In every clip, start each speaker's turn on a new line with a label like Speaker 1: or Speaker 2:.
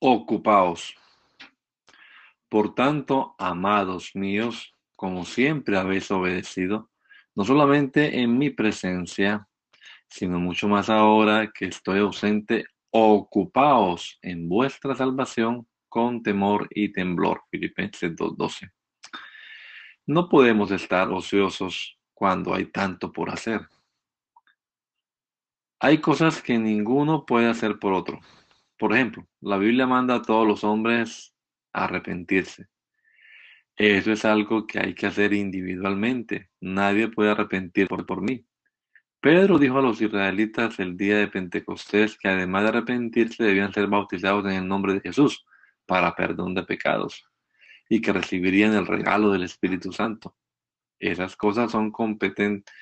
Speaker 1: Ocupaos. Por tanto, amados míos, como siempre habéis obedecido, no solamente en mi presencia, sino mucho más ahora que estoy ausente, ocupaos en vuestra salvación con temor y temblor. Filipenses 2.12. No podemos estar ociosos cuando hay tanto por hacer. Hay cosas que ninguno puede hacer por otro. Por ejemplo, la Biblia manda a todos los hombres a arrepentirse. Eso es algo que hay que hacer individualmente. Nadie puede arrepentir por, por mí. Pedro dijo a los israelitas el día de Pentecostés que además de arrepentirse debían ser bautizados en el nombre de Jesús para perdón de pecados y que recibirían el regalo del Espíritu Santo. Esas cosas son competentes,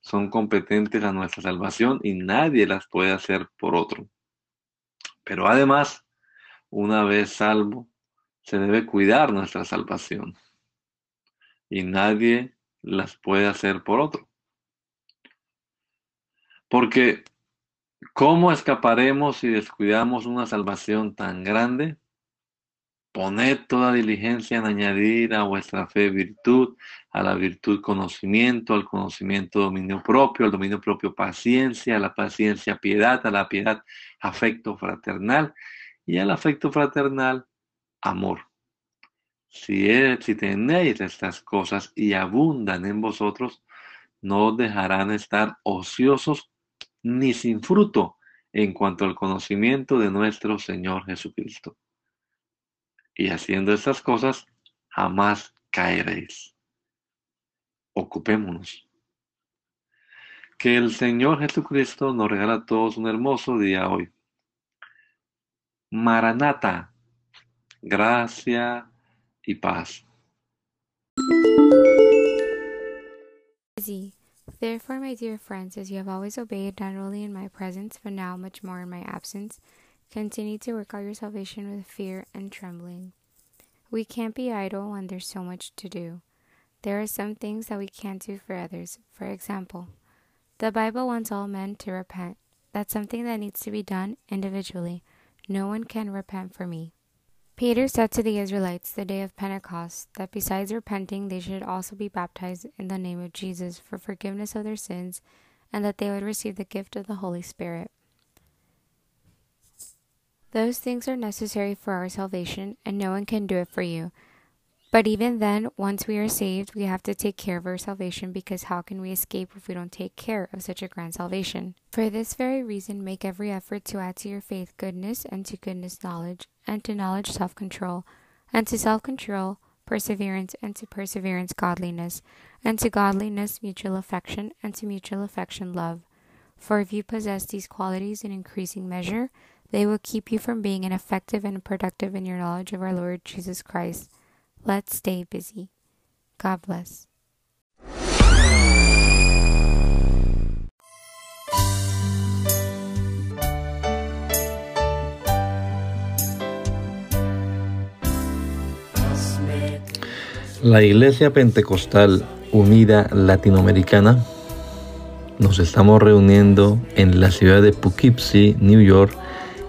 Speaker 1: son competentes a nuestra salvación y nadie las puede hacer por otro. Pero además, una vez salvo, se debe cuidar nuestra salvación. Y nadie las puede hacer por otro. Porque, ¿cómo escaparemos si descuidamos una salvación tan grande? Poned toda diligencia en añadir a vuestra fe virtud, a la virtud conocimiento, al conocimiento dominio propio, al dominio propio paciencia, a la paciencia piedad, a la piedad afecto fraternal y al afecto fraternal amor. Si, si tenéis estas cosas y abundan en vosotros, no dejarán estar ociosos ni sin fruto en cuanto al conocimiento de nuestro Señor Jesucristo y haciendo estas cosas jamás caeréis. Ocupémonos. Que el Señor Jesucristo nos regala a todos un hermoso día hoy. Maranata, gracia y paz.
Speaker 2: Therefore, my dear friends, as you have always obeyed, not only in my presence, but now much more in my absence, Continue to work out your salvation with fear and trembling. We can't be idle when there's so much to do. There are some things that we can't do for others. For example, the Bible wants all men to repent. That's something that needs to be done individually. No one can repent for me. Peter said to the Israelites the day of Pentecost that besides repenting, they should also be baptized in the name of Jesus for forgiveness of their sins and that they would receive the gift of the Holy Spirit. Those things are necessary for our salvation, and no one can do it for you. But even then, once we are saved, we have to take care of our salvation because how can we escape if we don't take care of such a grand salvation? For this very reason, make every effort to add to your faith goodness, and to goodness knowledge, and to knowledge self control, and to self control perseverance, and to perseverance godliness, and to godliness mutual affection, and to mutual affection love. For if you possess these qualities in increasing measure, they will keep you from being ineffective and productive in your knowledge of our Lord Jesus Christ. Let's stay busy. God bless.
Speaker 3: La Iglesia Pentecostal Unida Latinoamericana nos estamos reuniendo en la ciudad de Poughkeepsie, New York,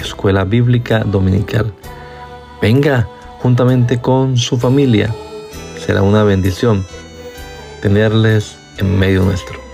Speaker 3: Escuela Bíblica Dominical. Venga juntamente con su familia. Será una bendición tenerles en medio nuestro.